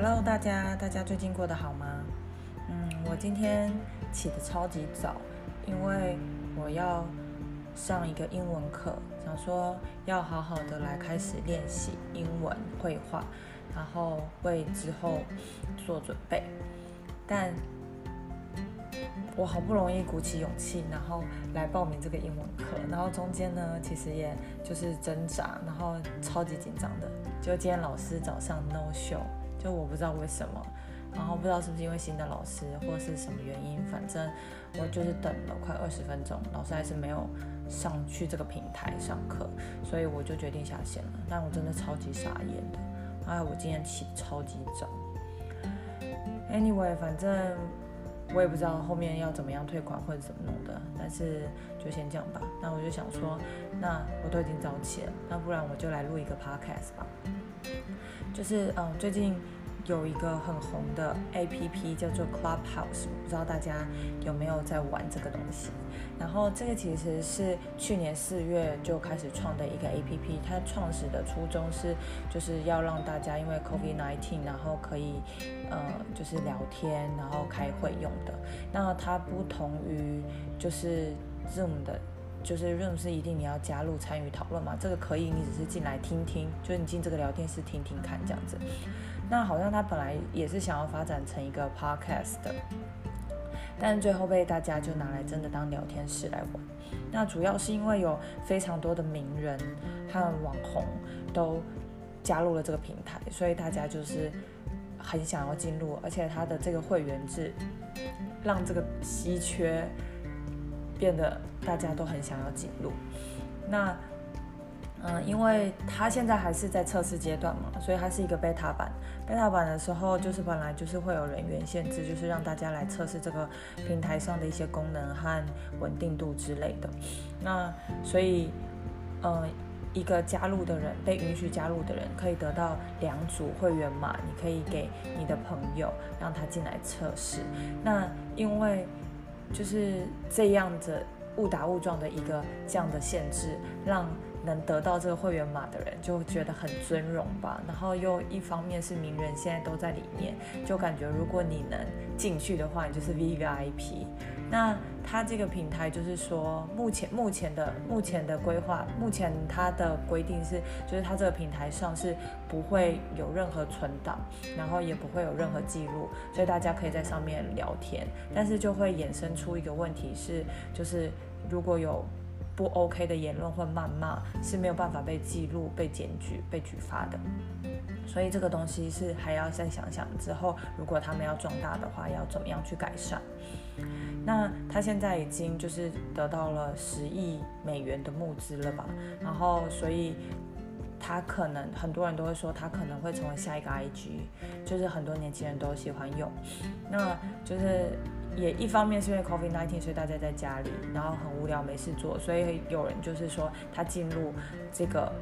Hello，大家，大家最近过得好吗？嗯，我今天起得超级早，因为我要上一个英文课，想说要好好的来开始练习英文绘画，然后为之后做准备。但我好不容易鼓起勇气，然后来报名这个英文课，然后中间呢，其实也就是挣扎，然后超级紧张的。就今天老师早上 no show，就我不知道为什么，然后不知道是不是因为新的老师或是什么原因，反正我就是等了快二十分钟，老师还是没有上去这个平台上课，所以我就决定下线了。但我真的超级傻眼的，哎，我今天起超级早。Anyway，反正。我也不知道后面要怎么样退款或者怎么弄的，但是就先这样吧。那我就想说，那我都已经早起了，那不然我就来录一个 podcast 吧。就是嗯，最近。有一个很红的 A P P 叫做 Clubhouse，不知道大家有没有在玩这个东西。然后这个其实是去年四月就开始创的一个 A P P，它创始的初衷是就是要让大家因为 COVID nineteen，然后可以呃就是聊天，然后开会用的。那它不同于就是 Zoom 的。就是 Room 是一定你要加入参与讨论嘛？这个可以，你只是进来听听，就是你进这个聊天室听听看这样子。那好像他本来也是想要发展成一个 Podcast 的，但最后被大家就拿来真的当聊天室来玩。那主要是因为有非常多的名人和网红都加入了这个平台，所以大家就是很想要进入，而且他的这个会员制让这个稀缺。变得大家都很想要进入，那嗯，因为它现在还是在测试阶段嘛，所以它是一个 beta 版。beta 版的时候，就是本来就是会有人员限制，就是让大家来测试这个平台上的一些功能和稳定度之类的。那所以，嗯，一个加入的人被允许加入的人可以得到两组会员码，你可以给你的朋友让他进来测试。那因为就是这样的误打误撞的一个这样的限制，让能得到这个会员码的人就觉得很尊荣吧。然后又一方面是名人现在都在里面，就感觉如果你能进去的话，你就是 V V I P。那它这个平台就是说，目前目前的目前的规划，目前它的规定是，就是它这个平台上是不会有任何存档，然后也不会有任何记录，所以大家可以在上面聊天。但是就会衍生出一个问题是，就是如果有不 OK 的言论或谩骂，是没有办法被记录、被检举、被举发的。所以这个东西是还要再想想之后，如果他们要壮大的话，要怎么样去改善。那他现在已经就是得到了十亿美元的募资了吧？然后，所以他可能很多人都会说，他可能会成为下一个 IG，就是很多年轻人都喜欢用。那就是也一方面是因为 COVID-19，所以大家在家里，然后很无聊没事做，所以有人就是说他进入这个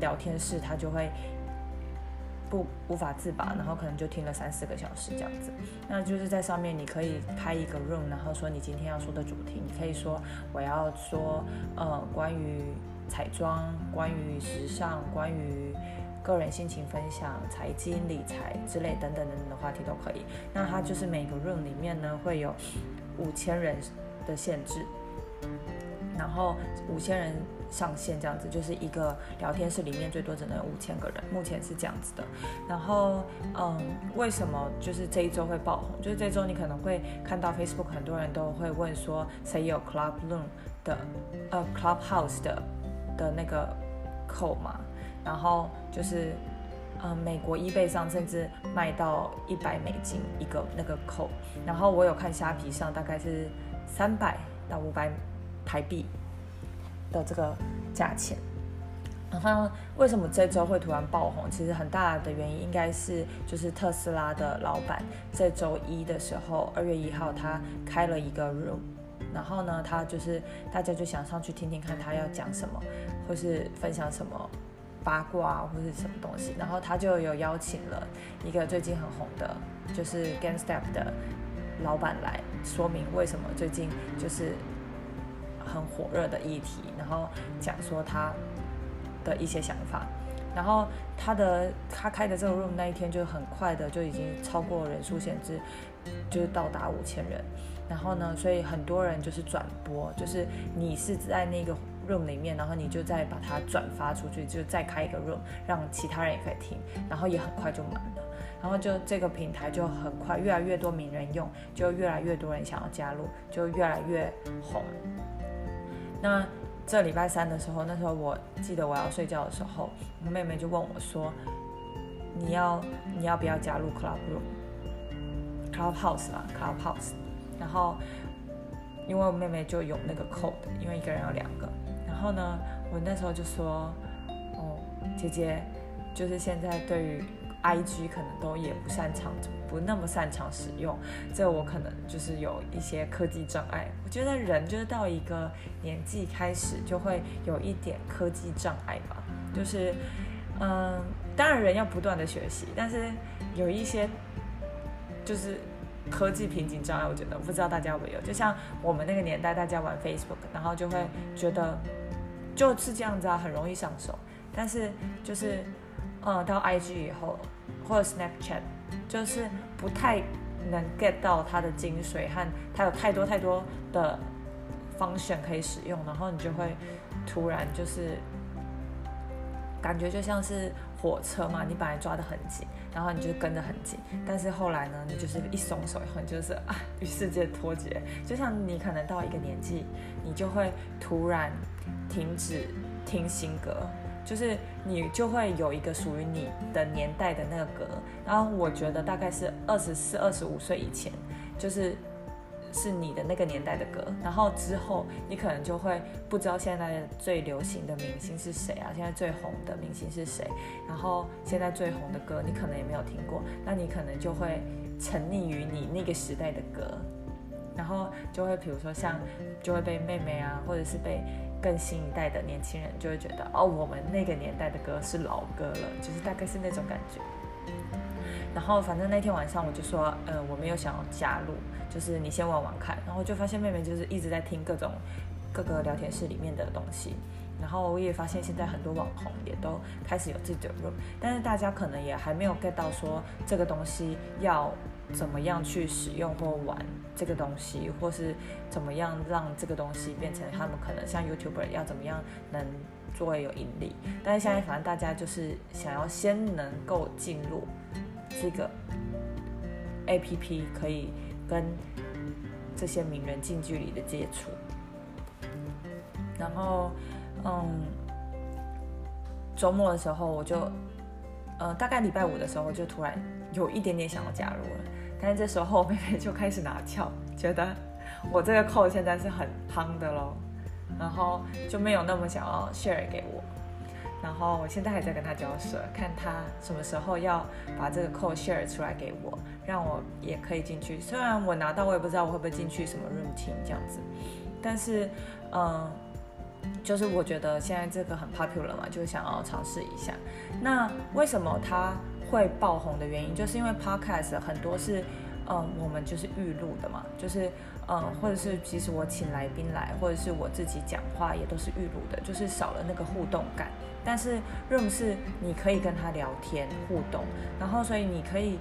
聊天室，他就会。不无法自拔，然后可能就听了三四个小时这样子。那就是在上面你可以开一个 room，然后说你今天要说的主题，你可以说我要说呃关于彩妆、关于时尚、关于个人心情分享、财经理财之类等等等等的话题都可以。那它就是每个 room 里面呢会有五千人的限制，然后五千人。上线这样子，就是一个聊天室里面最多只能有五千个人，目前是这样子的。然后，嗯，为什么就是这一周会爆红？就是这周你可能会看到 Facebook 很多人都会问说，谁有 Club Room 的，呃，Clubhouse 的的那个扣嘛？然后就是，嗯，美国 eBay 上甚至卖到一百美金一个那个扣。然后我有看虾皮上大概是三百到五百台币。的这个价钱，然后为什么这周会突然爆红？其实很大的原因应该是，就是特斯拉的老板这周一的时候，二月一号他开了一个 room，然后呢，他就是大家就想上去听听看他要讲什么，或是分享什么八卦或是什么东西，然后他就有邀请了一个最近很红的，就是 GameStop 的老板来说明为什么最近就是。很火热的议题，然后讲说他的一些想法。然后他的他开的这个 room 那一天就很快的就已经超过人数限制，就是到达五千人。然后呢，所以很多人就是转播，就是你是在那个 room 里面，然后你就再把它转发出去，就再开一个 room，让其他人也可以听，然后也很快就满了。然后就这个平台就很快，越来越多名人用，就越来越多人想要加入，就越来越红。那这礼拜三的时候，那时候我记得我要睡觉的时候，我妹妹就问我说：“你要你要不要加入 Club Room？Club House 嘛，Club House。”然后因为我妹妹就有那个 code，因为一个人有两个。然后呢，我那时候就说：“哦，姐姐，就是现在对于。” I G 可能都也不擅长，不那么擅长使用，这我可能就是有一些科技障碍。我觉得人就是到一个年纪开始就会有一点科技障碍吧，就是，嗯，当然人要不断的学习，但是有一些就是科技瓶颈障碍，我觉得我不知道大家有没有，就像我们那个年代，大家玩 Facebook，然后就会觉得就是这样子啊，很容易上手，但是就是。嗯，到 IG 以后或者 Snapchat，就是不太能 get 到它的精髓和它有太多太多的 function 可以使用，然后你就会突然就是感觉就像是火车嘛，你本来抓得很紧，然后你就跟得很紧，但是后来呢，你就是一松手以后，你就是啊与世界脱节，就像你可能到一个年纪，你就会突然停止听新歌。就是你就会有一个属于你的年代的那个歌，然后我觉得大概是二十四、二十五岁以前，就是是你的那个年代的歌，然后之后你可能就会不知道现在最流行的明星是谁啊，现在最红的明星是谁，然后现在最红的歌你可能也没有听过，那你可能就会沉溺于你那个时代的歌，然后就会比如说像就会被妹妹啊，或者是被。更新一代的年轻人就会觉得，哦，我们那个年代的歌是老歌了，就是大概是那种感觉。然后反正那天晚上我就说，呃，我没有想要加入，就是你先玩玩看。然后就发现妹妹就是一直在听各种各个聊天室里面的东西。然后我也发现现在很多网红也都开始有自己的 room，但是大家可能也还没有 get 到说这个东西要。怎么样去使用或玩这个东西，或是怎么样让这个东西变成他们可能像 YouTuber 要怎么样能作为有盈利？但是现在反正大家就是想要先能够进入这个 APP，可以跟这些名人近距离的接触。然后，嗯，周末的时候我就，呃，大概礼拜五的时候就突然有一点点想要加入了。但是这时候妹妹就开始拿翘，觉得我这个扣现在是很夯的喽，然后就没有那么想要 share 给我，然后我现在还在跟他交涉，看他什么时候要把这个扣 share 出来给我，让我也可以进去。虽然我拿到我也不知道我会不会进去什么 room 听这样子，但是嗯，就是我觉得现在这个很 popular 嘛，就想要尝试一下。那为什么它？会爆红的原因，就是因为 podcast 很多是，嗯，我们就是预录的嘛，就是，嗯，或者是即使我请来宾来，或者是我自己讲话，也都是预录的，就是少了那个互动感。但是 room 是你可以跟他聊天互动，然后所以你可以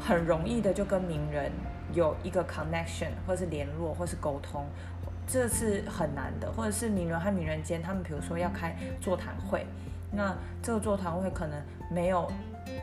很容易的就跟名人有一个 connection，或是联络，或是沟通，这是很难的。或者是名人和名人间，他们比如说要开座谈会，那这个座谈会可能没有。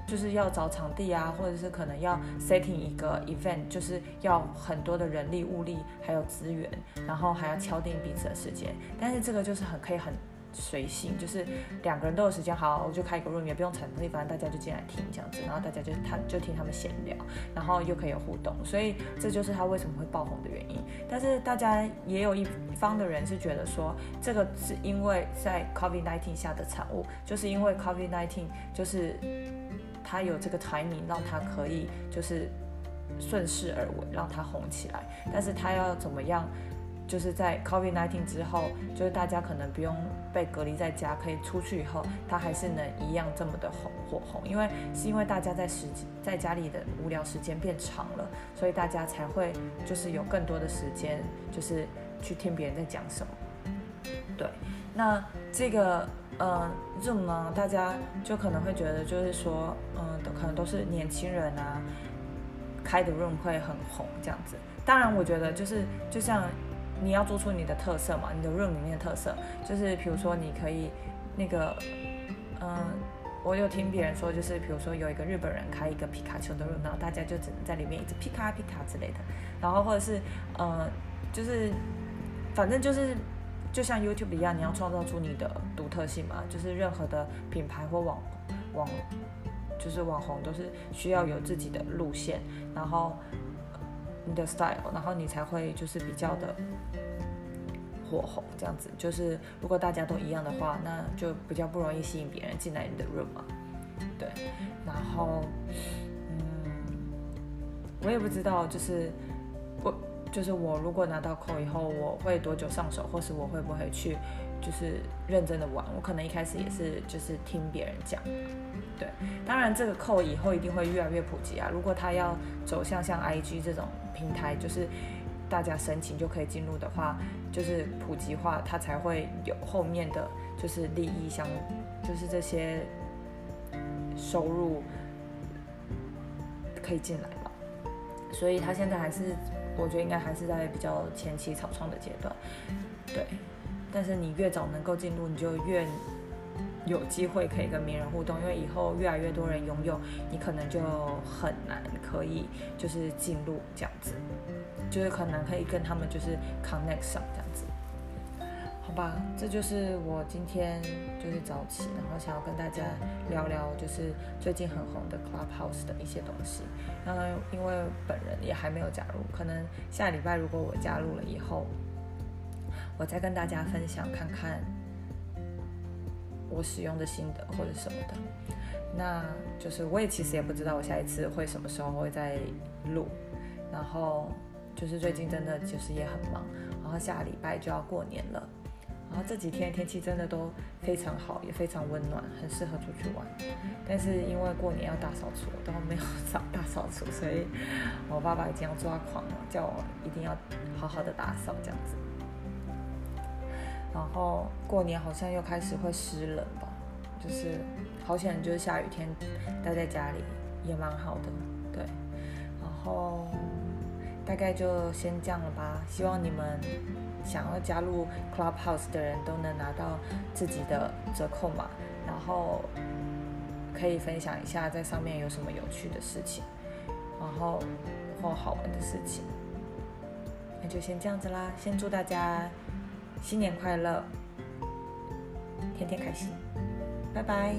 就是要找场地啊，或者是可能要 setting 一个 event，就是要很多的人力物力还有资源，然后还要敲定彼此的时间。但是这个就是很可以很随性，就是两个人都有时间，好，我就开一个 room，也不用场地，反正大家就进来听这样子，然后大家就他就听他们闲聊，然后又可以有互动，所以这就是他为什么会爆红的原因。但是大家也有一方的人是觉得说，这个是因为在 COVID-19 下的产物，就是因为 COVID-19 就是。他有这个 timing，让他可以就是顺势而为，让他红起来。但是他要怎么样，就是在 COVID-19 之后，就是大家可能不用被隔离在家，可以出去以后，它还是能一样这么的红火红。因为是因为大家在时间在家里的无聊时间变长了，所以大家才会就是有更多的时间，就是去听别人在讲什么。对，那这个嗯，Zoom 呢，大家就可能会觉得就是说，嗯，可能都是年轻人啊开的 room 会很红这样子。当然，我觉得就是就像你要做出你的特色嘛，你的 room 里面的特色，就是比如说你可以那个，嗯，我有听别人说，就是比如说有一个日本人开一个皮卡丘的 room，然后大家就只能在里面一直皮卡皮卡之类的，然后或者是呃，就是反正就是就像 YouTube 一样，你要创造出你的独特性嘛，就是任何的品牌或网网就是网红都是需要有自己的路线，然后。你的 style，然后你才会就是比较的火红这样子。就是如果大家都一样的话，那就比较不容易吸引别人进来你的 room 嘛。对，然后嗯，我也不知道，就是我就是我如果拿到扣以后，我会多久上手，或是我会不会去就是认真的玩。我可能一开始也是就是听别人讲。对，当然这个扣以后一定会越来越普及啊。如果他要走向像 IG 这种。平台就是大家申请就可以进入的话，就是普及化，它才会有后面的就是利益相，就是这些收入可以进来嘛。所以它现在还是，我觉得应该还是在比较前期草创的阶段，对。但是你越早能够进入，你就越。有机会可以跟名人互动，因为以后越来越多人拥有，你可能就很难可以就是进入这样子，就是可能可以跟他们就是 connect 上这样子，好吧？这就是我今天就是早起，然后想要跟大家聊聊就是最近很红的 Clubhouse 的一些东西。然因为本人也还没有加入，可能下礼拜如果我加入了以后，我再跟大家分享看看。我使用的心得或者什么的，那就是我也其实也不知道我下一次会什么时候会再录，然后就是最近真的就是也很忙，然后下礼拜就要过年了，然后这几天天气真的都非常好，也非常温暖，很适合出去玩。但是因为过年要大扫除，都没有扫大扫除，所以我爸爸已经要抓狂了，叫我一定要好好的打扫这样子。然后过年好像又开始会湿冷吧，就是好险，就是下雨天待在家里也蛮好的，对。然后大概就先这样了吧，希望你们想要加入 Clubhouse 的人都能拿到自己的折扣码，然后可以分享一下在上面有什么有趣的事情，然后或好玩的事情。那就先这样子啦，先祝大家。新年快乐，天天开心，拜拜。